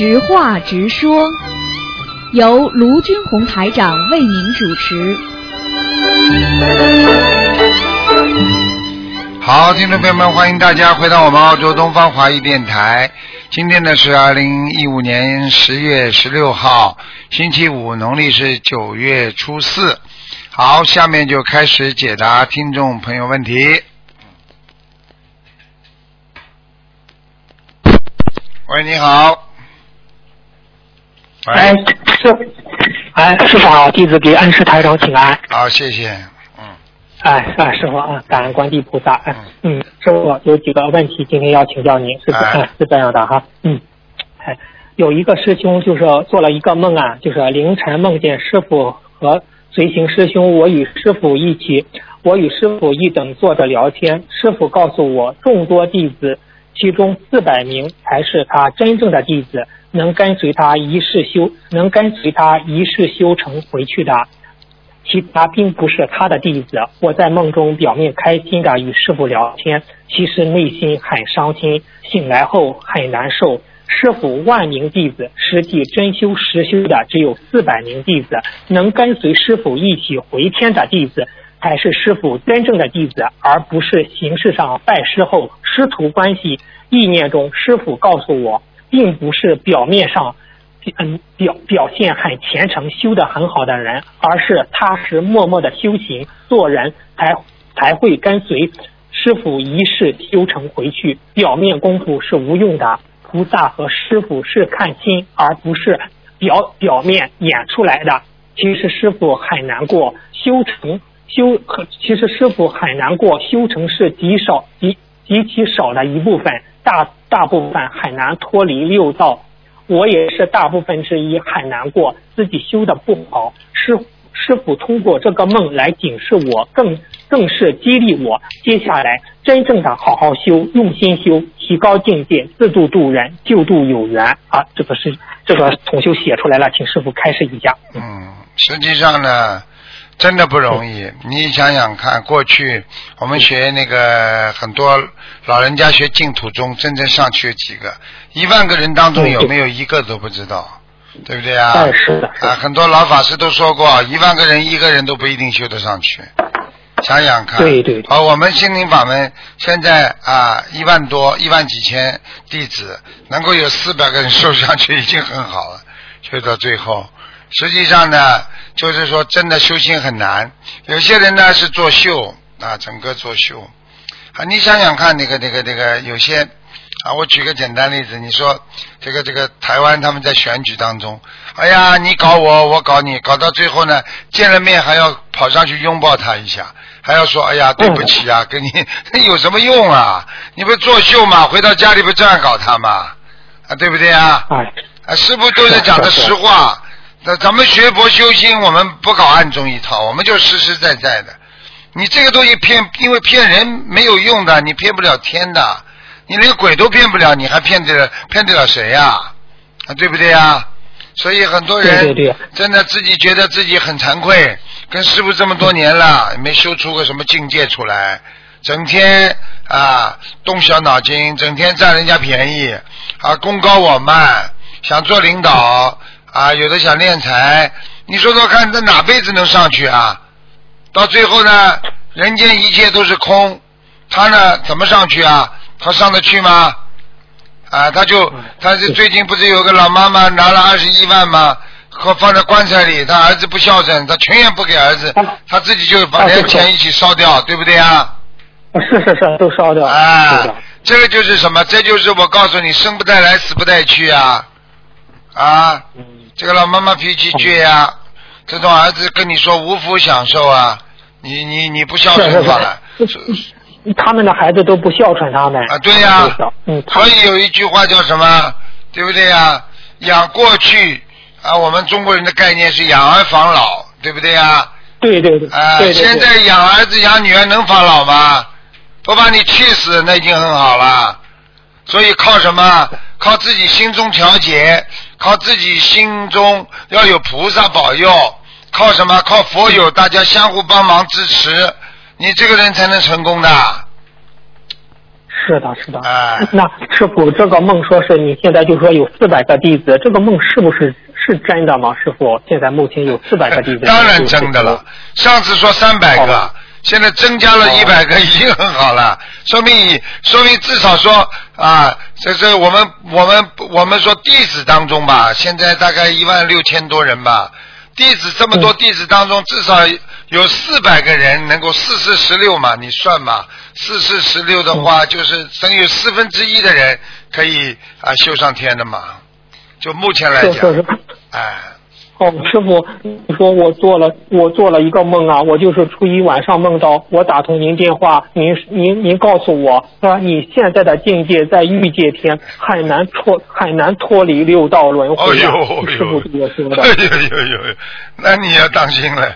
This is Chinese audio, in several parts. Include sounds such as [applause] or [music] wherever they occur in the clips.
直话直说，由卢军红台长为您主持。好，听众朋友们，欢迎大家回到我们澳洲东方华语电台。今天呢是二零一五年十月十六号，星期五，农历是九月初四。好，下面就开始解答听众朋友问题。喂，你好。喂哎，师，哎，师傅好，弟子给恩师台长请安。好，谢谢。嗯，哎，啊，师傅啊，感恩观地菩萨。哎，嗯，师傅有几个问题今天要请教您，是哎是这样的哈，嗯，哎，有一个师兄就是做了一个梦啊，就是凌晨梦见师傅和随行师兄，我与师傅一起，我与师傅一等坐着聊天，师傅告诉我，众多弟子其中四百名才是他真正的弟子，能跟随他一世修，能跟随他一世修成回去的。其他并不是他的弟子。我在梦中表面开心的与师傅聊天，其实内心很伤心，醒来后很难受。师傅万名弟子，实际真修实修的只有四百名弟子，能跟随师傅一起回天的弟子，才是师傅真正的弟子，而不是形式上拜师后师徒关系。意念中，师傅告诉我，并不是表面上嗯，表表现很虔诚、修得很好的人，而是踏实默默的修行，做人才才会跟随师傅一世修成回去。表面功夫是无用的，菩萨和师傅是看心，而不是表表面演出来的。其实师傅很难过，修成修，其实师傅很难过，修成是极少极极其少的一部分，大大部分很难脱离六道。我也是大部分之一，很难过，自己修的不好。师师傅通过这个梦来警示我，更更是激励我，接下来真正的好好修，用心修，提高境界，自度度人，救度有缘啊！这个是这个同修写出来了，请师傅开示一下。嗯，实际上呢，真的不容易。你想想看，过去我们学那个很多老人家学净土宗，真正上去有几个？一万个人当中有没有一个都不知道，对不对啊？哎，是的，是啊，很多老法师都说过，一万个人一个人都不一定修得上去。想想看，对对对好，我们心灵法门现在啊一万多、一万几千弟子，能够有四百个人 [laughs] 修上去已经很好了。修到最后，实际上呢，就是说真的修行很难。有些人呢是作秀啊，整个作秀啊，你想想看，那个那个那个有些啊，我举个简单例子，你说这个这个台湾他们在选举当中，哎呀，你搞我，我搞你，搞到最后呢，见了面还要跑上去拥抱他一下，还要说哎呀对不起啊，跟你那 [laughs] 有什么用啊？你不是作秀嘛，回到家里不这样搞他嘛？啊，对不对啊？哎，啊，师傅都是讲的实话。那咱们学佛修心，我们不搞暗中一套，我们就实实在在的。你这个东西骗，因为骗人没有用的，你骗不了天的，你连鬼都骗不了，你还骗得了骗得了谁呀、啊？对不对呀？所以很多人真的自己觉得自己很惭愧，跟师傅这么多年了，没修出个什么境界出来，整天啊动小脑筋，整天占人家便宜啊，功高我慢，想做领导啊，有的想敛财，你说说看，这哪辈子能上去啊？到最后呢，人间一切都是空，他呢怎么上去啊？他上得去吗？啊，他就他是最近不是有个老妈妈拿了二十一万吗？和放在棺材里，他儿子不孝顺，他全也不给儿子，他自己就把那个钱一起烧掉，对不对啊？是是是，都烧掉了。啊，这个就是什么？这就是我告诉你，生不带来，死不带去啊！啊，嗯，这个老妈妈脾气倔呀、这种儿子跟你说无福享受啊，你你你不孝顺好了。是，他们的孩子都不孝顺他们。啊对呀所以有一句话叫什么？对不对呀？养过去啊，我们中国人的概念是养儿防老，对不对呀？对对对，啊，现在养儿子养女儿能防老吗？不把你气死，那已经很好了。所以靠什么？靠自己心中调节，靠自己心中要有菩萨保佑，靠什么？靠佛友，大家相互帮忙支持，你这个人才能成功的。是是的，是的。哎那师傅，这个梦说是你现在就说有四百个弟子，这个梦是不是是真的吗？师傅，现在目前有四百个弟子。当然真的了。上次说三百个哦，现在增加了一百个，[laughs] 已经很好了，说明你，说明至少说啊，这这我们我们我们说弟子当中吧，现在大概一万六千多人吧，弟子这么多嗯弟子当中，至少有四百个人能够四四十六嘛，你算嘛，四四十六的话，就是等于四分之一的人可以啊修上天的嘛，就目前来讲。哎。哦，师傅，你说我做了，我做了一个梦啊，我就是初一晚上梦到我打通您电话，您您您告诉我，说你现在的境界在欲界天，很难脱很难脱离六道轮回啊。哦呦师傅对我说的。哎呦呦呦，那你要当心了。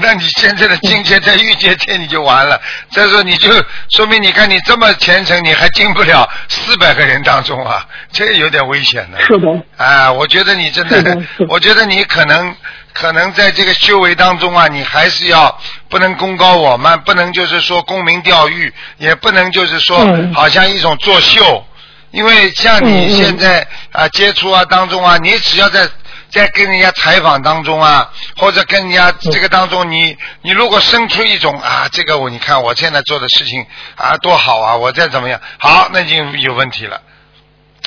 那你现在的境界在欲界天你就完了，再说你就说明你看你这么虔诚，你还进不了四百个人当中啊，这有点危险的。是的，啊，我觉得你真的我觉得你可能可能在这个修为当中啊，你还是要不能功高我慢，不能就是说沽名钓誉，也不能就是说嗯好像一种作秀，因为像你现在啊接触啊当中啊，你只要在在跟人家采访当中啊，或者跟人家这个当中，你你如果生出一种啊，这个我你看我现在做的事情啊多好啊，我再怎么样，好，那就有问题了。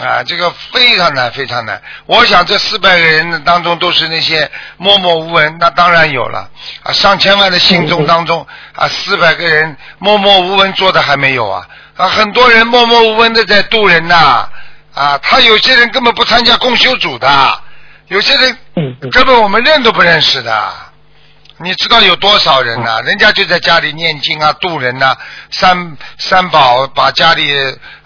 啊，这个非常难，非常难。我想这四百个人当中都是那些默默无闻，那当然有了啊，上千万的信众当中啊，四百个人默默无闻做的还没有啊啊，很多人默默无闻的在渡人呐啊，他有些人根本不参加共修组的，有些人根本我们认都不认识的。你知道有多少人呐、人家就在家里念经啊，渡人呐、三三宝把家里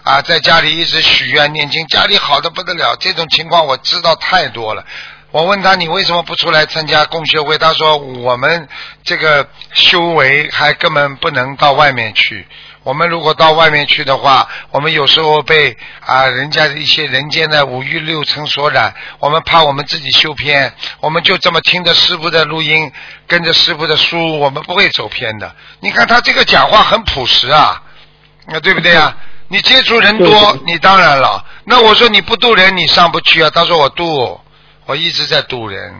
啊，在家里一直许愿念经，家里好的不得了。这种情况我知道太多了。我问他你为什么不出来参加共修会？他说我们这个修为还根本不能到外面去。我们如果到外面去的话，我们有时候被啊人家的一些人间的五欲六尘所染，我们怕我们自己修偏，我们就这么听着师傅的录音，跟着师傅的书，我们不会走偏的。你看他这个讲话很朴实啊，那对不对啊？[laughs] 你接触人多，你当然了。那我说你不渡人，你上不去啊。他说我渡，我一直在渡人，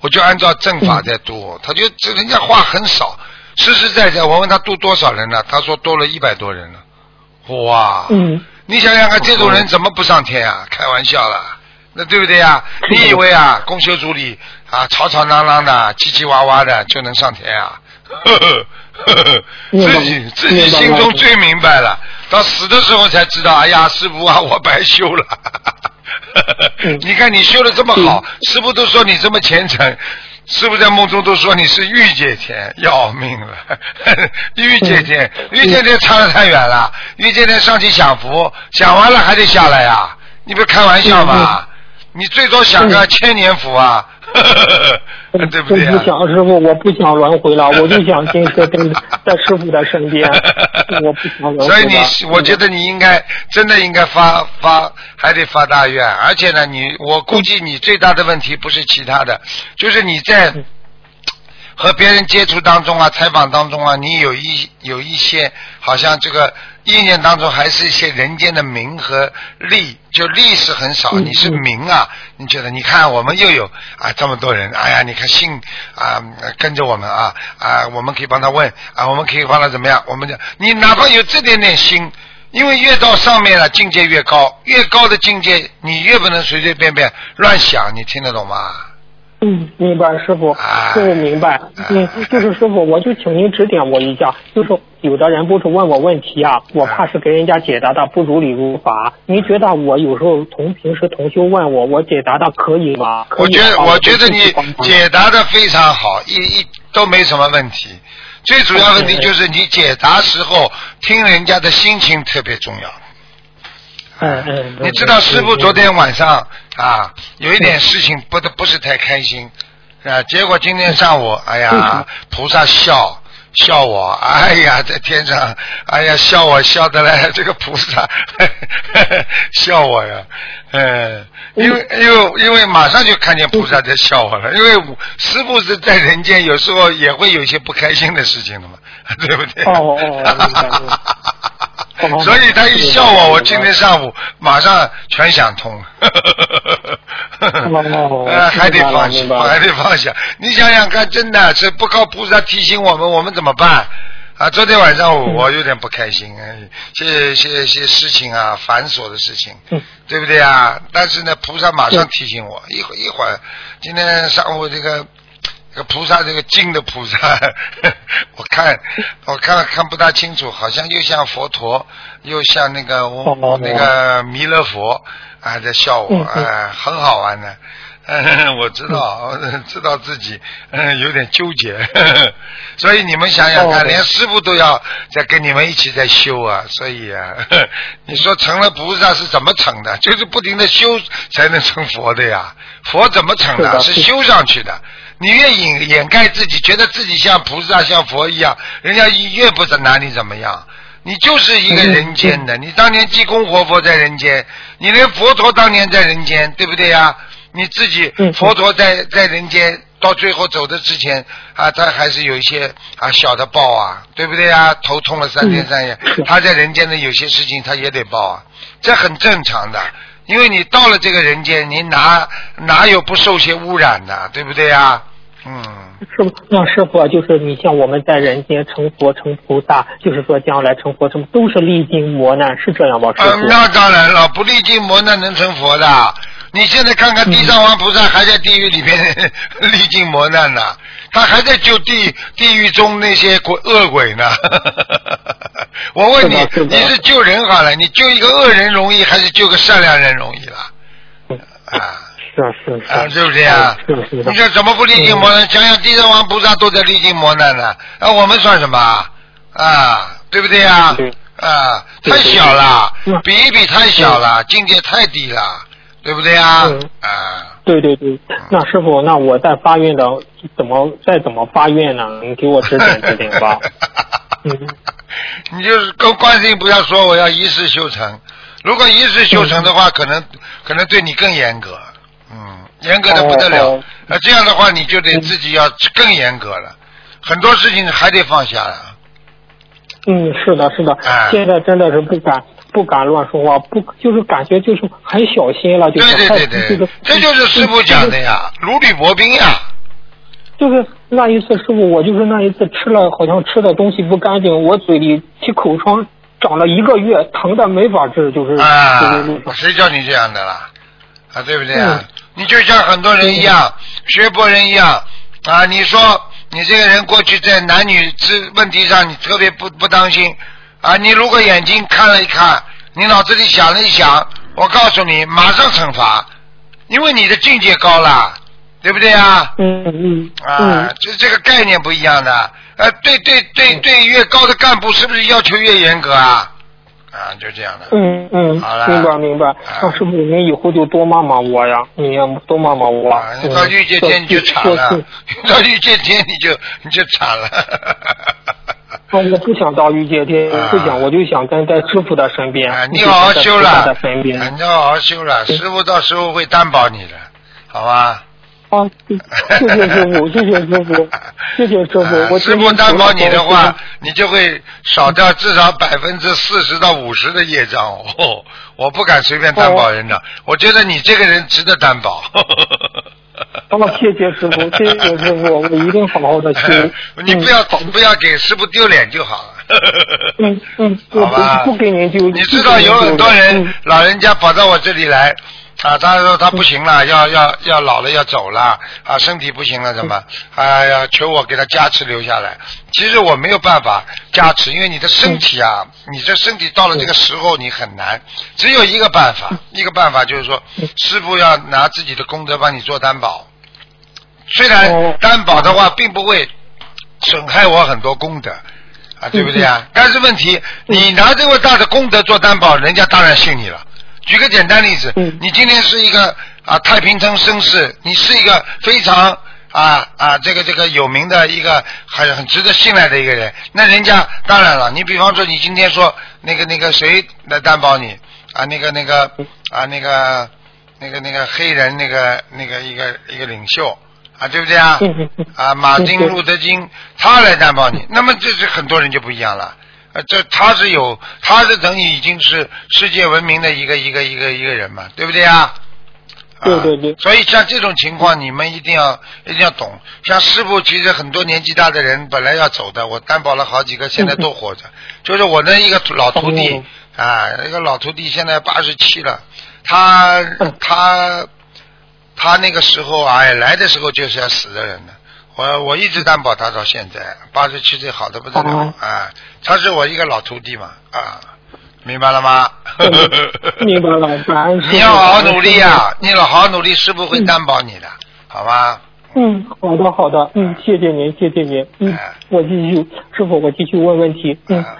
我就按照正法 [laughs] 在渡。他就这人家话很少，实实在在。我问他多多少人了，他说多了一百多人了。哇！嗯，你想想看，这种人怎么不上天啊？开玩笑了，那对不对呀、是的你以为啊，公修组里啊，吵吵嚷嚷的、叽叽哇哇的就能上天啊？呵呵呵呵自己自己心中最明白了，到死的时候才知道，哎呀，师傅啊，我白修了。[laughs] 嗯你看你修的这么好，师傅都说你这么虔诚，师傅在梦中都说你是御界天，要命了！[laughs] 御界天，御界天差的太远了，御界天上去享福，享完了还得下来呀、你不是开玩笑吗？你最多享个嗯千年福啊，[laughs] 对不对啊？我不想师傅，我不想轮回了，我就想坚持跟在师傅的身边，[laughs] 我不想轮回了。所以你，我觉得你应该真的应该发发，还得发大愿。而且呢，你我估计你最大的问题不是其他的，就是你在嗯和别人接触当中啊、采访当中啊，你有一有一些好像这个意念当中还是一些人间的名和利，就利是很少，嗯你是名啊，你觉得？你看我们又有啊这么多人，哎呀，你看信啊跟着我们啊啊，我们可以帮他问啊，我们可以帮他怎么样？我们讲你哪怕有这点点心。因为越到上面了，境界越高，越高的境界，你越不能随随便便乱想，你听得懂吗？嗯，明白，师傅，哎师傅明白。嗯，就是师傅，我就请您指点我一下。就是有的人不是问我问题啊，我怕是给人家解答的不如理如法。您觉得我有时候同平时同修问我，我解答的可以吗？可以我觉得，我觉得你解答的非常好，一一都没什么问题。最主要问题就是你解答时候听人家的心情特别重要。嗯嗯，你知道师傅昨天晚上啊，有一点事情不得不是太开心。啊，结果今天上午，哎呀菩萨笑笑我，哎呀，在天上，哎呀，笑我笑的嘞，这个菩萨 [laughs] 笑我呀，嗯，因为因为因为马上就看见菩萨在笑我了，因为我师傅是在人间，有时候也会有一些不开心的事情的嘛，对不对？哦哦明白明白所以他一笑我，我今天上午马上全想通。呃，[laughs] 还得放下，还得放下。你想想看，真的是不靠菩萨提醒我们，我们怎么办？啊，昨天晚上我有点不开心，些些些事情啊，繁琐的事情，对不对啊？但是呢，菩萨马上提醒我，一会一会儿，今天上午这个这个菩萨这个金的菩萨，[laughs] 我看我看看不大清楚，好像又像佛陀，又像那个我那个弥勒佛啊，在笑我，哎，很好玩的。[laughs] 嗯，我知道，知道自己嗯有点纠结，[laughs] 所以你们想想看，连师傅都要在跟你们一起在修啊，所以啊，你说成了菩萨是怎么成的？就是不停的修才能成佛的呀。佛怎么成的？是修上去的。你越掩掩盖自己，觉得自己像菩萨像佛一样，人家越不拿你怎么样。你就是一个人间的，你当年济公活佛在人间，你连佛陀当年在人间，对不对呀？你自己，佛陀在在人间，到最后走的之前啊，他还是有一些啊小的报啊，对不对啊？头痛了三天三夜，他在人间的有些事情他也得报啊，这很正常的，因为你到了这个人间，你哪哪有不受些污染的，对不对呀？嗯。师傅，那师傅啊就是你像我们在人间成佛成菩萨，就是说将来成佛成都是历经磨难，是这样吗？师傅？那当然了，不历经磨难能成佛的。你现在看看地藏王菩萨还在地狱里面 [laughs] 历经磨难呢，他还在救地地狱中那些鬼恶鬼呢。[laughs] 我问你，你是救人好了，你救一个恶人容易，还是救个善良人容易了？啊，是啊是啊，是不是啊？是是你这怎么不历经磨难？想想地藏王菩萨都在历经磨难呢，那我们算什么啊？对不对呀？啊，太小了，比一比太小了，境界太低了。对不对呀？啊，对对对，那师傅，那我在发愿的怎么再怎么发愿呢？你给我指点指点吧。[laughs] 嗯，你就是跟观世音菩萨说我要一世修成，如果一世修成的话，可能可能对你更严格，嗯，严格的不得了。那这样的话，你就得自己要更严格了，很多事情还得放下了。嗯，是的，是的，现在真的是不敢。不敢乱说话，不就是感觉就是很小心了，就是对对对对，这就是师傅讲的呀，如履薄冰呀。就是那一次，师傅，我就是那一次吃了，好像吃的东西不干净，我嘴里起口疮，长了一个月，疼的没法治，就是。啊！谁叫你这样的啦？啊，对不对啊？你就像很多人一样，学博人一样啊！你说你这个人过去在男女之问题上，你特别不不当心。啊，你如果眼睛看了一看，你脑子里想了一想，我告诉你，马上惩罚，因为你的境界高了，对不对啊？嗯嗯。啊，这这个概念不一样的。呃，对对对对，越高的干部是不是要求越严格啊？啊，就这样的。嗯嗯。好了。明白明白。那师傅，你以后就多骂骂我呀，你要多骂骂我。你到玉界天你就惨了，[laughs] 到玉界天你就你就惨了。[laughs] 我不想到御界天，不想，我就想跟在师傅的身边。你好好修了，你好好修了，师傅到时候会担保你的，好吧？啊，谢谢师傅，谢谢师傅，谢谢师傅。我师傅担保你的话，你就会少掉至少百分之四十到五十的业障哦。我不敢随便担保人的，我觉得你这个人值得担保。好了，谢谢师傅，谢谢师傅，我一定好好的修。[laughs] 你不要不要给师傅丢脸就好了。嗯嗯，[laughs] 好吧。不给您丢。你知道有很多人老人家跑到我这里来啊，他说他不行了，要要要老了要走了啊，身体不行了怎么？哎呀，求我给他加持留下来。其实我没有办法加持，因为你的身体啊，你这身体到了这个时候你很难。只有一个办法，一个办法就是说，师傅要拿自己的功德帮你做担保。虽然担保的话并不会损害我很多功德啊，对不对啊？但是问题，你拿这么大的功德做担保，人家当然信你了。举个简单例子，你今天是一个啊太平城绅士，你是一个非常啊啊这个这个有名的一个很很值得信赖的一个人，那人家当然了。你比方说，你今天说那个那个谁来担保你啊？那个那个啊那个那个那个黑人那个那个一个一个领袖。啊，对不对啊？啊，马丁路德金他来担保你，那么这是很多人就不一样了。呃，这他是有，他是等于已经是世界闻名的一个一个一个一个人嘛，对不对啊？对对对啊所以像这种情况，你们一定要一定要懂。像师傅，其实很多年纪大的人本来要走的，我担保了好几个，现在都活着。就是我的一个老徒弟哦啊，一个老徒弟现在八十七了，他嗯 [laughs] 他他那个时候哎来的时候就是要死的人呢。我我一直担保他到现在八十七岁好的不得了哦啊，他是我一个老徒弟嘛啊，明白了吗？[laughs] 明白了，感恩。你要好好努力啊！你要好好努力，师傅会担保你的，好吧？嗯，好的好的，嗯，谢谢您，谢谢您。嗯哎，我继续，师傅，我继续问问题。嗯啊，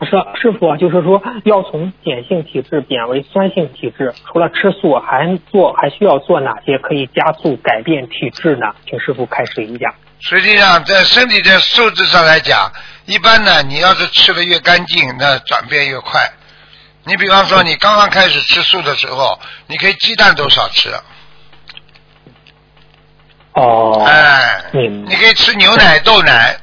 是师傅啊，就是说要从碱性体质变为酸性体质，除了吃素，还做还需要做哪些可以加速改变体质呢？请师傅开始一下。实际上，在身体的素质上来讲，一般呢，你要是吃的越干净，那转变越快。你比方说，你刚刚开始吃素的时候，你可以鸡蛋都少吃，哦，哎，你可以吃牛奶、豆奶、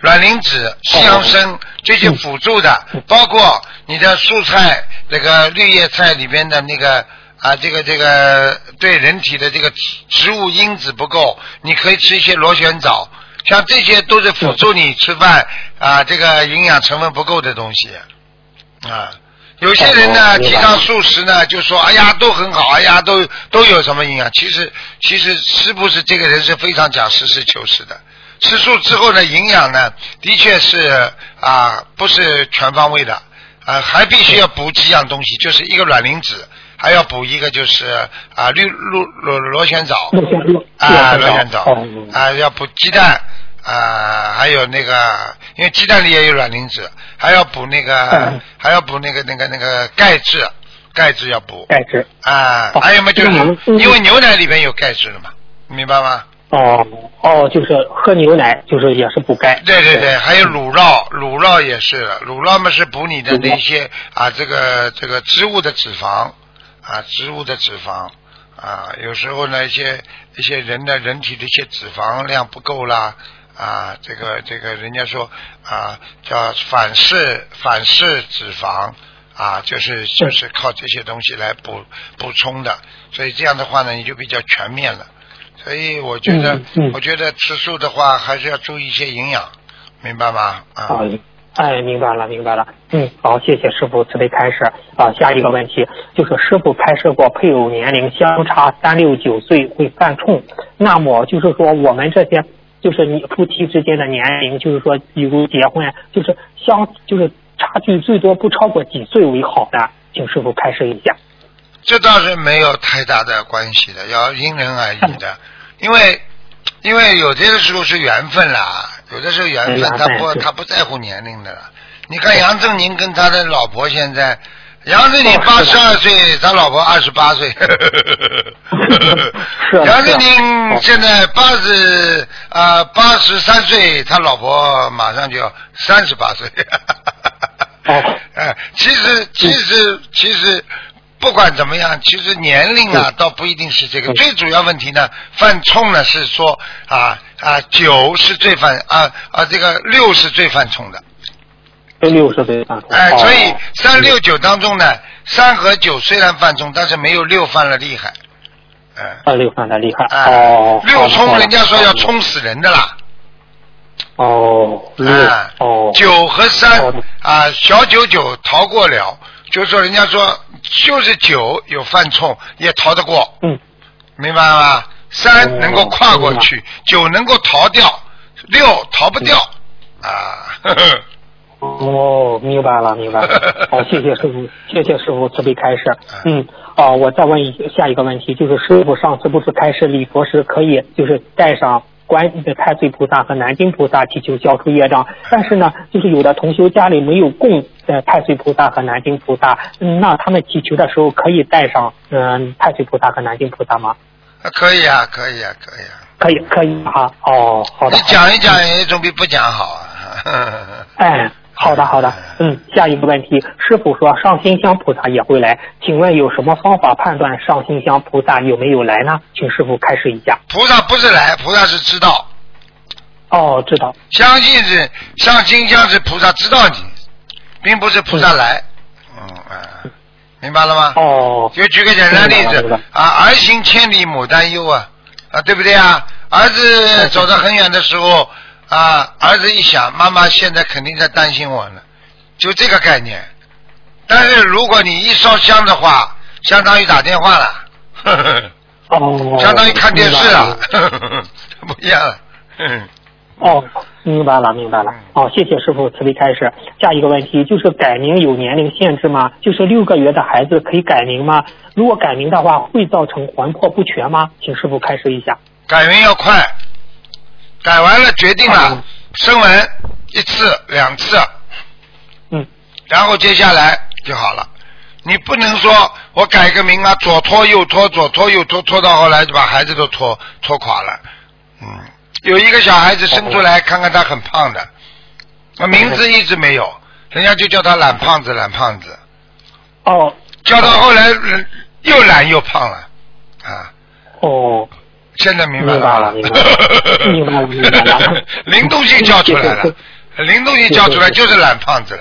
卵磷脂、西洋参这些辅助的，包括你的蔬菜那个绿叶菜里边的那个啊，这个这个对人体的这个植植物因子不够，你可以吃一些螺旋藻，像这些都是辅助你吃饭啊，这个营养成分不够的东西啊。有些人呢提倡素食呢，就说哎呀都很好，哎呀都都有什么营养。其实其实是不是这个人是非常讲实事求是的。吃素之后呢，营养呢的确是啊不是全方位的啊，还必须要补几样东西，就是一个卵磷脂，还要补一个就是啊绿螺螺螺旋藻啊螺旋藻啊要补鸡蛋啊，还有那个因为鸡蛋里也有卵磷脂，还要补那个嗯还要补那个那个那个钙质，钙质要补钙质。啊，哦还有嘛就是因为牛奶里面有钙质了嘛，明白吗？哦哦，就是喝牛奶，就是也是补钙。对对对，还有乳酪，乳酪也是，乳酪嘛是补你的那些啊，这个这个植物的脂肪啊，植物的脂肪啊，有时候呢一些一些人的人体的一些脂肪量不够啦啊，这个这个人家说啊叫反式反式脂肪啊，就是就是靠这些东西来补补充的，所以这样的话呢，你就比较全面了。所以我觉得，我觉得吃素的话，还是要注意一些营养，明白吗？啊、好，哎，明白了，明白了。嗯，好，谢谢师傅慈悲开示。啊，下一个问题就是师傅开示过，配偶年龄相差三六九岁会犯冲。那么就是说，我们这些就是你夫妻之间的年龄，就是说，比如结婚，就是相就是差距最多不超过几岁为好的，请师傅开示一下。这倒是没有太大的关系的，要因人而异的，[laughs] 因为因为有些的时候是缘分啦，有的时候缘分他不他不在乎年龄的啦。你看杨振宁跟他的老婆现在，杨振宁八十二岁，他老婆二十八岁。[laughs] 杨振宁现在八十啊八十三岁，他老婆马上就要三十八岁。哦 [laughs] 哎，其实其实其实不管怎么样，其实年龄啊倒不一定是这个，嗯最主要问题呢，犯冲呢是说啊啊九是最犯啊啊这个六是最犯冲的，六是最犯冲。哎，哦。所以三六九当中呢，三和九虽然犯冲，但是没有六犯了厉害，嗯。二六犯的厉害。哎哦，六冲人家说要冲死人的啦，哦，六。啊，哦，九和三啊，小九九逃过了，就是说人家说就是酒有犯冲也逃得过，嗯，明白吗？三哦能够跨过去，九能够逃掉，六逃不掉啊。呵 [laughs] 呵哦，明白了，明白了。[laughs] 好，谢谢师傅，谢谢师傅慈悲开示。哎嗯，哦，我再问一下一个问题，就是师傅上次不是开示礼佛时可以就是带上观的太岁菩萨和南京菩萨祈求消除业障，但是呢，就是有的同修家里没有供呃太岁菩萨和南京菩萨，嗯那他们祈求的时候可以带上嗯、太岁菩萨和南京菩萨吗？可以啊，可以啊，可以啊。可以，可以哈。哦，好的。你讲一讲也总比不讲好啊。哎，好的好的，嗯，下一个问题，师傅说上新香菩萨也会来，请问有什么方法判断上新香菩萨有没有来呢？请师傅开示一下。菩萨不是来，菩萨是知道。哦，知道。相信是上金香是菩萨知道你，并不是菩萨来。嗯啊，明白了吗？哦，就举个简单例子啊，儿行千里母担忧啊啊，对不对啊？儿子走得很远的时候啊，儿子一想，妈妈现在肯定在担心我呢，就这个概念。但是如果你一烧香的话，相当于打电话了，呵呵哦，[laughs] 相当于看电视了呵呵 [laughs] 不一样了。嗯哦，明白了，明白了。哦，谢谢师傅慈悲开示。下一个问题就是改名有年龄限制吗？就是六个月的孩子可以改名吗？如果改名的话，会造成魂魄不全吗？请师傅开示一下。改名要快，改完了决定了嗯，声纹一次两次，嗯，然后接下来就好了。你不能说我改个名啊，左拖右拖，左拖右拖，拖到后来就把孩子都拖拖垮了。嗯，有一个小孩子生出来，看看他很胖的，那名字一直没有，人家就叫他懒胖子，懒胖子，哦。叫到后来人又懒又胖了，啊。哦，现在明白明白了明白了明白了明白了 [laughs] 灵动性叫出来了，灵动性叫出来就是懒胖子了。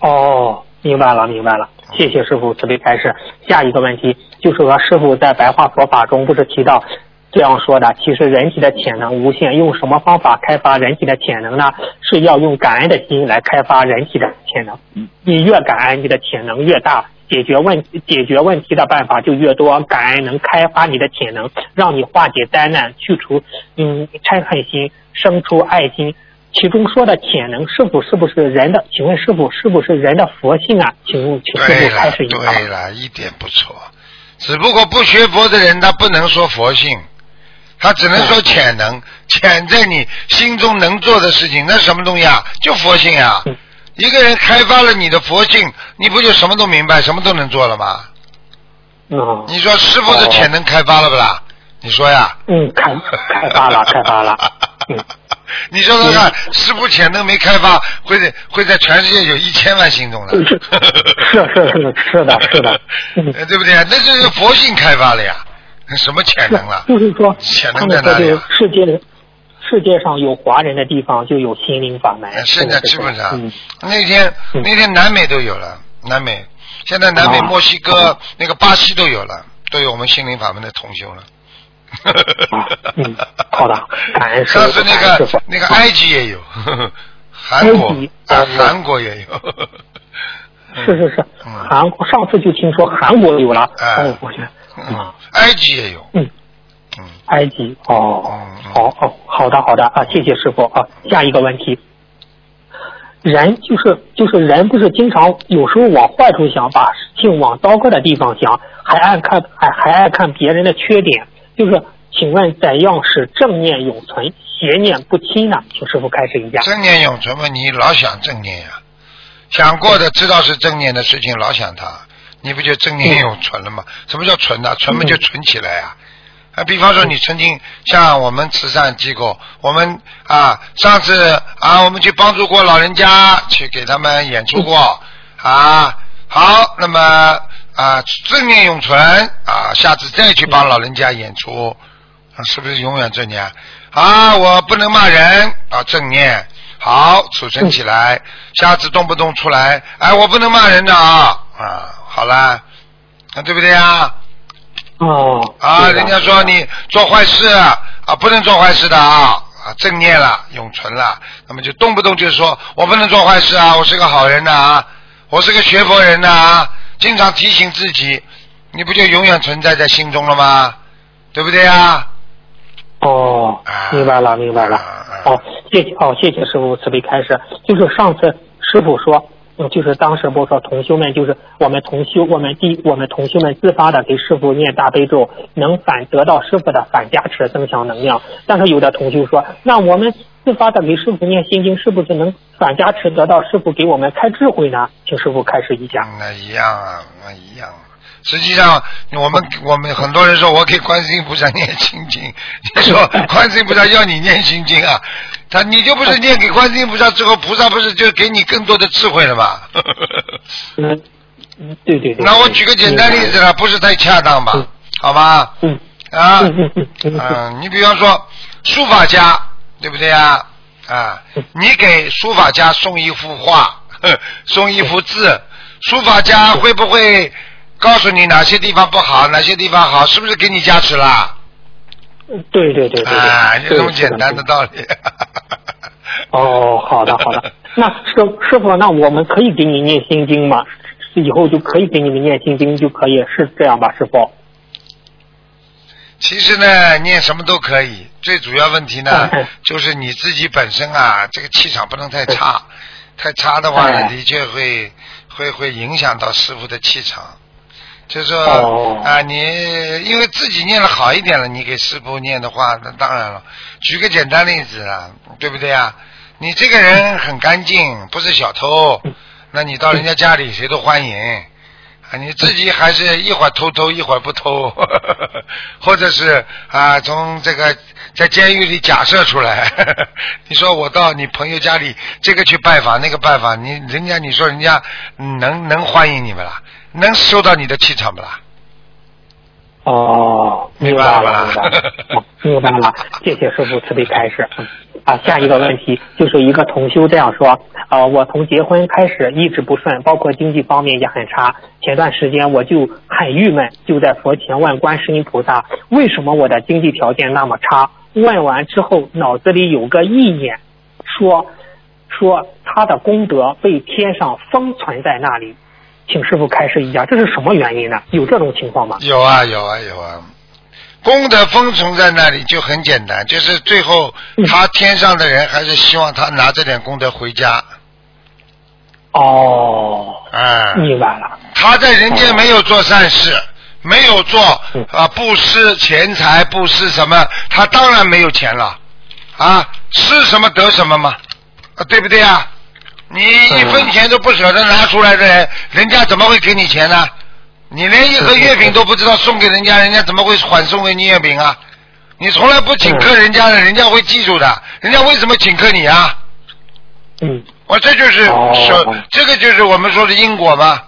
[laughs] 哦，明白了，明白了。谢谢师傅慈悲开示。下一个问题就是说，师傅在白话佛法中不是提到这样说的？其实人体的潜能无限，用什么方法开发人体的潜能呢？是要用感恩的心来开发人体的潜能。你越感恩，你的潜能越大。解决问解决问题的办法就越多，感恩能开发你的潜能，让你化解灾难，去除嗯嗔恨心，生出爱心。其中说的潜能是否是不是人的？请问师傅是不是人的佛性啊？请问请师对傅开了，始一下。对了，一点不错。只不过不学佛的人，他不能说佛性，他只能说潜能，潜在你心中能做的事情，那什么东西啊？就佛性啊！嗯一个人开发了你的佛性，你不就什么都明白，什么都能做了吗？嗯你说师傅的潜能开发了不啦？你说呀？嗯，开开发了，[laughs] 开发了。嗯，你说说看，师傅潜能没开发，会在会在全世界有一千万心中的。是是是是是的是的 [laughs] 对不对？那就是佛性开发了呀，那什么潜能了？就是说潜，能在哪里世界世界上有华人的地方就有心灵法门。呃现在基本上嗯，那天嗯。那天南美都有了，南美。现在南美啊。墨西哥那个巴西都有了，都有我们心灵法门的同修了。啊嗯好的感恩上次那个那个埃及也有，[laughs] 韩国啊哦韩国也有。[laughs] 是是是，嗯。韩国上次就听说韩国有了，哎。哦，我觉得嗯啊，埃及也有。嗯，嗯，埃及哦嗯嗯，好哦，好的好的啊，谢谢师傅啊。下一个问题，人就是就是人不是经常有时候往坏处想，把事情往糟糕的地方想，还爱看还还爱看别人的缺点，就是请问怎样使正念永存，邪念不侵呢？请师傅开始一下。正念永存嘛，你老想正念呀、想过的知道是正念的事情，老想它，你不就正念永存了吗？什么叫存呢、存嘛就存起来呀、啊。比方说，你曾经像我们慈善机构，我们啊，上次啊，我们去帮助过老人家，去给他们演出过啊。好，那么啊，正念永存啊，下次再去帮老人家演出，啊，是不是永远正念？啊，我不能骂人啊，正念。好，储存起来，下次动不动出来，哎，我不能骂人的啊啊，好了，啊，对不对啊？哦啊，人家说你做坏事啊，不能做坏事的啊，啊，正念了，永存了，那么就动不动就说我不能做坏事啊，我是个好人呐啊，我是个学佛人呐啊，经常提醒自己，你不就永远存在在心中了吗？对不对啊？哦啊，明白了，明白了。哦，谢谢哦，谢谢师傅慈悲开示。就是上次师傅说，嗯，就是当时不说同修们，就是我们同修，我们第我们同修们自发的给师傅念大悲咒，能反得到师傅的反加持，增强能量。但是有的同修说，那我们自发的给师傅念心经，是不是能反加持得到师傅给我们开智慧呢？请师傅开示一下。那一样啊，那一样。实际上，我们我们很多人说我给观世音菩萨念心经，[laughs] 你说观世音菩萨要你念心经啊？他你就不是念给观世音菩萨之后，菩萨不是就给你更多的智慧了吗？嗯 [laughs] 嗯，对对对。那我举个简单例子了，不是太恰当吧嗯？好吧？嗯。啊，嗯，你比方说，书法家，对不对啊？啊，你给书法家送一幅画，送一幅字，书法家会不会告诉你哪些地方不好，哪些地方好？是不是给你加持了？对对对对对，啊，就这么简单的道理。[laughs] 哦，好的好的。[laughs] 那师师傅，那我们可以给你念心经吗？以后就可以给你们念心经就可以，是这样吧，师傅？其实呢，念什么都可以，最主要问题呢嗯，就是你自己本身啊，这个气场不能太差，太差的话呢，哎的确会会会影响到师傅的气场。就是说哦啊，你因为自己念的好一点了，你给师傅念的话，那当然了。举个简单例子啊，对不对啊？你这个人很干净，不是小偷，那你到人家家里谁都欢迎。啊，你自己还是一会儿偷偷，一会儿不偷，[laughs] 或者是啊，从这个在监狱里假设出来。[laughs] 你说我到你朋友家里，这个去拜访，那个拜访，你人家你说人家能能欢迎你们啦？能收到你的气场不啦？哦，明白了，明白了，哦明白了。谢谢师傅慈悲开示。嗯啊，下一个问题就是一个同修这样说：呃，我从结婚开始一直不顺，包括经济方面也很差。前段时间我就很郁闷，就在佛前问观世音菩萨，为什么我的经济条件那么差？问完之后，脑子里有个意念，说说他的功德被天上封存在那里。请师傅开示一下，这是什么原因呢？有这种情况吗？有啊有啊有啊，功德封存在那里就很简单，就是最后他天上的人还是希望他拿这点功德回家。哦，啊，明白了。他在人间没有做善事，没有做嗯啊布施钱财，布施什么，他当然没有钱了啊，施什么得什么嘛，啊对不对啊？你一分钱都不舍得拿出来的人，人家怎么会给你钱呢？你连一盒月饼都不知道送给人家，人家怎么会缓送给你月饼啊？你从来不请客人家的，人家会记住的。人家为什么请客你啊？嗯，我这就是哦说，这个就是我们说的因果嘛。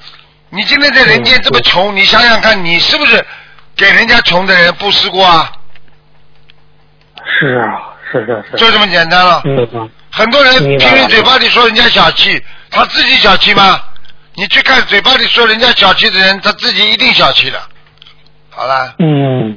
你今天在人间这么穷，你想想看，你是不是给人家穷的人布施过啊？是啊，是是是。就这么简单了。嗯嗯很多人明白了拼命嘴巴里说人家小气，他自己小气吗？你去看嘴巴里说人家小气的人，他自己一定小气的。好了，嗯，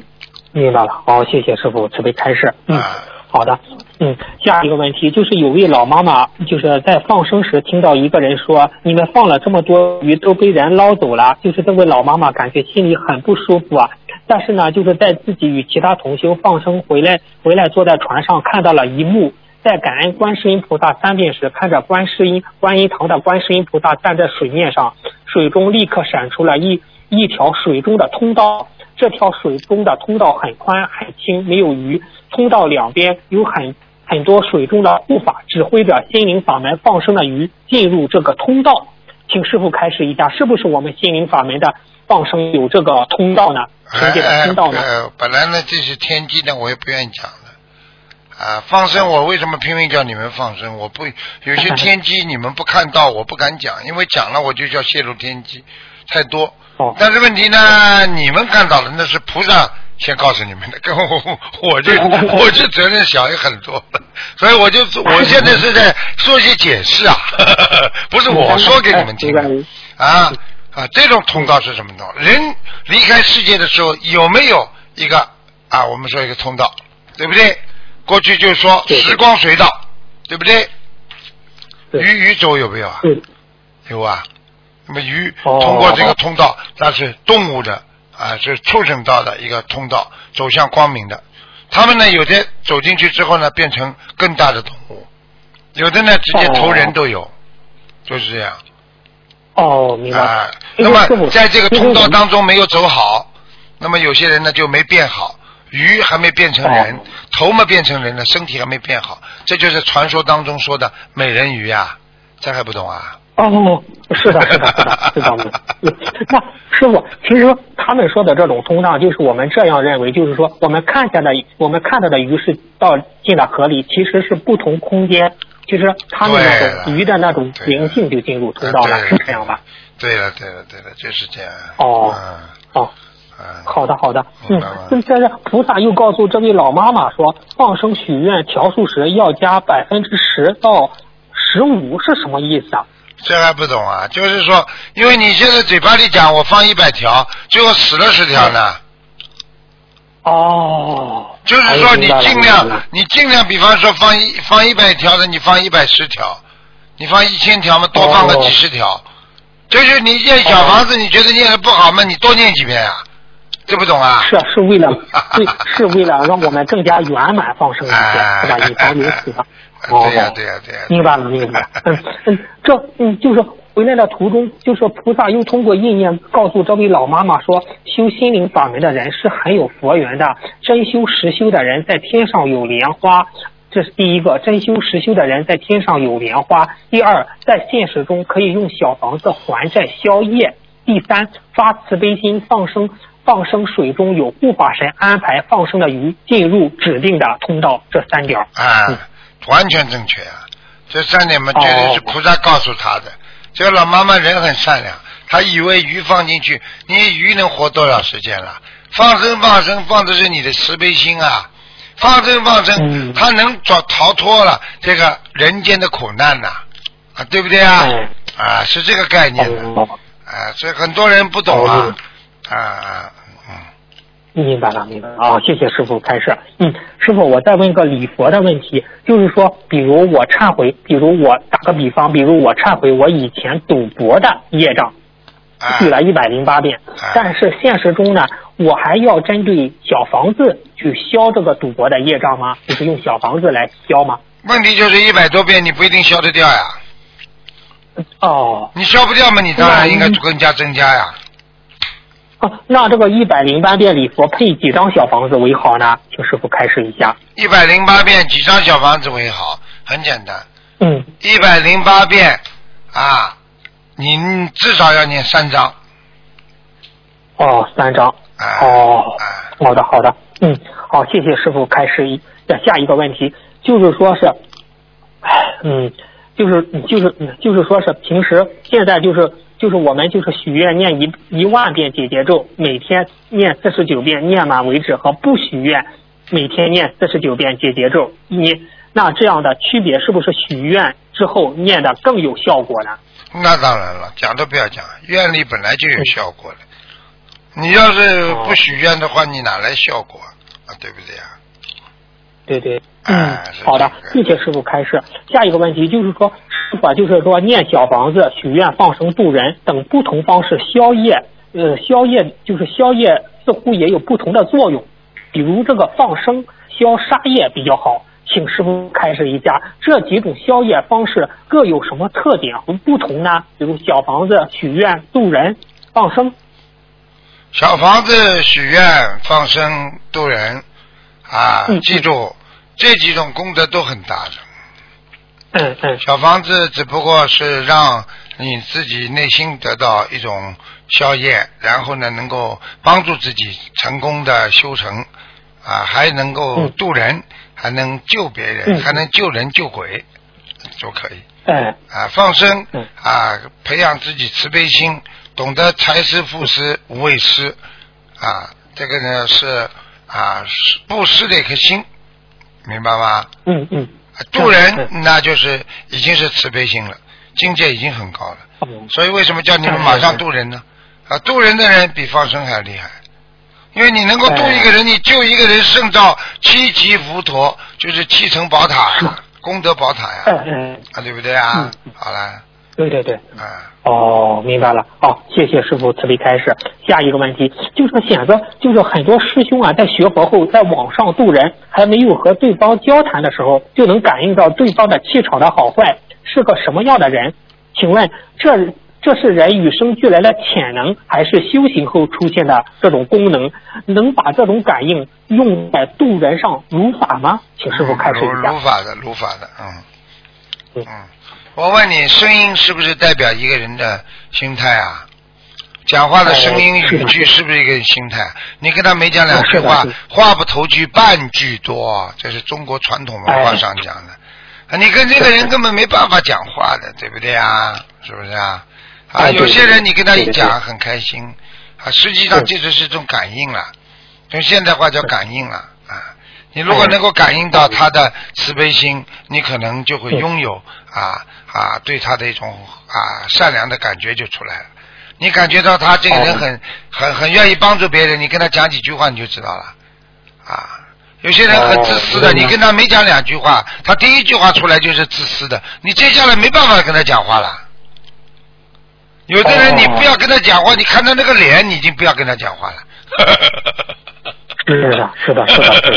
明白了。好，谢谢师傅慈悲开示。嗯，啊好的。嗯，下一个问题就是有位老妈妈，就是在放生时听到一个人说：“你们放了这么多鱼都被人捞走了。”就是这位老妈妈感觉心里很不舒服啊。但是呢，就是在自己与其他同修放生回来，回来坐在船上看到了一幕。在感恩观世音菩萨三遍时，看着观世音观音堂的观世音菩萨站在水面上，水中立刻闪出了一一条水中的通道。这条水中的通道很宽很轻，没有鱼。通道两边有很很多水中的护法指挥着心灵法门放生的鱼进入这个通道。请师傅开示一下，是不是我们心灵法门的放生有这个通道呢？凭借的通道呢？呃，本来呢这是天机呢，我也不愿意讲的。啊，放生我为什么拼命叫你们放生？我不有些 [laughs] 天机你们不看到，我不敢讲，因为讲了我就叫泄露天机，太多。哦，但是问题呢，你们看到了，那是菩萨先告诉你们的，[laughs] 跟我我这 [laughs] 我这责任小也很多，所以我就我现在是在做一些解释啊，不是我说给你们听的啊啊，这种通道是什么通道？人离开世界的时候有没有一个啊？我们说一个通道，对不对？过去就是说时光隧道，对不对？鱼鱼走有没有啊？有啊。那么鱼哦通过这个通道，那是动物的啊，是畜生道的一个通道，走向光明的。他们呢，有的走进去之后呢，变成更大的动物；有的呢，直接投人都有，就是这样哦，明白。那么在这个通道当中没有走好，那么有些人呢就没变好，鱼还没变成人哦，头嘛变成人了，身体还没变好，这就是传说当中说的美人鱼啊，这还不懂啊？哦，是的，是的，是的，知道吗？嗯那师傅，其实他们说的这种通道，就是我们这样认为，就是说我们看见的，我们看到的鱼是到进了河里，其实是不同空间，其实他们那种鱼的那种灵性就进入通道了，是这样吧？对了，对了，对了，就是这样。哦嗯哦，嗯，好的，好的，嗯但是菩萨又告诉这位老妈妈说，放生许愿条数时要加百分之十到十五，是什么意思啊？这还不懂啊？就是说，因为你现在嘴巴里讲我放一百条，最后死了十条呢。哦，就是说你尽量，你尽量，比方说放一放一百条的，你放一百十条，你放一千条嘛，多放个哦几十条。就是你念小房子，你觉得念的不好嘛，你多念几遍啊？这不懂啊？是是为了 [laughs] 对是为了让我们更加圆满放生一些，哎是吧？[laughs] 以防有死对呀对呀对呀。明白了，明白了。[laughs] 嗯嗯，这嗯就是回来的途中，就是菩萨又通过意念告诉这位老妈妈说，修心灵法门的人是很有佛缘的，真修实修的人在天上有莲花。这是第一个，真修实修的人在天上有莲花。第二，在现实中可以用小房子还债消业。第三，发慈悲心放生，放生水中有护法神安排放生的鱼进入指定的通道。这三点儿。啊嗯，完全正确啊！这三点嘛，绝对是哦菩萨告诉他的。这个老妈妈人很善良，她以为鱼放进去，你鱼能活多少时间了？放生放生放的是你的慈悲心啊！放生放生，嗯他能逃逃脱了这个人间的苦难呐、啊，对不对啊？哎啊，是这个概念的哦啊，所以很多人不懂啊哦啊。明白了，明白了啊！谢谢师傅开示。嗯，师傅，我再问个礼佛的问题，就是说，比如我忏悔，比如我打个比方，比如我忏悔我以前赌博的业障，啊举了一百零八遍啊，但是现实中呢，我还要针对小房子去消这个赌博的业障吗？就是用小房子来消吗？问题就是一百多遍，你不一定消得掉呀。哦，你消不掉嘛，你当然应该嗯更加增加呀。啊，那这个一百零八遍礼佛配几张小房子为好呢？请师傅开示一下。一百零八遍几张小房子为好？很简单，嗯，一百零八遍啊，您至少要念三张。哦，三张。啊哦啊，好的，好的，嗯，好，谢谢师傅开示一。下一个问题就是说是，唉嗯，就是就是嗯就是说是平时现在就是就是我们就是许愿念一一万遍解结咒，每天念四十九遍念满为止，和不许愿每天念四十九遍解结咒，你那这样的区别是不是许愿之后念的更有效果呢？那当然了，讲都不要讲，愿力本来就有效果了。你要是不许愿的话，你哪来效果啊？对不对啊？对对，哎嗯，好的这，个谢谢师傅开示。下一个问题就是说，[laughs] 啊就是说念小房子、许愿、放生、渡人等不同方式消业，呃，消业就是消业似乎也有不同的作用，比如这个放生消杀业比较好，请师傅开示一下这几种消业方式各有什么特点和不同呢？比如小房子、许愿、渡人、放生。小房子许愿、放生、渡人啊，嗯记住这几种功德都很大的。嗯嗯。小房子只不过是让你自己内心得到一种消业，然后呢，能够帮助自己成功的修成，啊，还能够嗯。渡人，还能救别人，嗯。还能救人救鬼，都可以。嗯。啊，放生嗯。啊，培养自己慈悲心，懂得财施、布施、无畏施啊，这个呢是啊布施的一颗心，明白吗？嗯嗯。啊渡人嗯那就是已经是慈悲心了，境界已经很高了。嗯所以为什么叫你们马上渡人呢？啊，渡人的人比放生还厉害，因为你能够渡一个人，你救一个人，胜造七级浮屠，就是七层宝塔呀，[laughs] 功德宝塔呀，啊，对不对啊嗯？好了，对对对。啊。哦，明白了。好，谢谢师傅慈悲开示。下一个问题就是显得，就是很多师兄啊，在学佛后，在网上渡人，还没有和对方交谈的时候，就能感应到对方的气场的好坏，是个什么样的人？请问这这是人与生俱来的潜能，还是修行后出现的这种功能？能把这种感应用在渡人上如法吗？请师傅开示如一下如。法的，如法的，嗯嗯嗯。我问你，声音是不是代表一个人的心态啊？讲话的声音语句是不是一个心态？你跟他没讲两句话话不投机半句多，这是中国传统文化哎上讲的。啊，你跟这个人根本没办法讲话的，对不对啊？是不是啊？啊，有些人你跟他一讲很开心，啊，实际上这就是一种感应了，用现代话叫感应了啊。你如果能够感应到他的慈悲心，你可能就会拥有啊啊对他的一种啊善良的感觉就出来了。你感觉到他这个人很很很愿意帮助别人，你跟他讲几句话你就知道了啊。有些人很自私的，哦你跟他没讲两句话，他第一句话出来就是自私的，你接下来没办法跟他讲话了。有的人哦你不要跟他讲话，你看他那个脸，你已经不要跟他讲话了。[laughs] 是的，是的，是的，是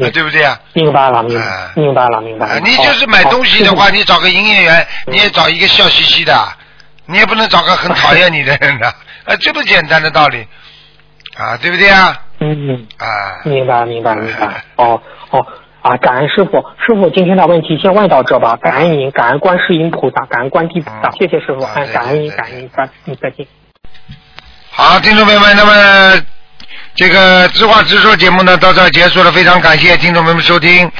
的，[laughs] 对不对啊？明白了，明白啊，明白了，明白了。啊你就是买东西的话，你找个营业员，你也找一个笑嘻嘻的，你也不能找个很讨厌你的人的，啊，这么简单的道理，啊，对不对啊？嗯嗯。啊，明白，明白，明白。[laughs] 哦哦啊！感恩师傅，师傅今天的问题先问到这吧。感恩您，感恩观世音菩萨，感恩观地菩萨，嗯谢谢师傅，哎，好再见感恩您，感恩您，拜，嗯，再见。好，听众朋友们，那么这个知话直说节目呢到这结束了，非常感谢听众朋友们收听。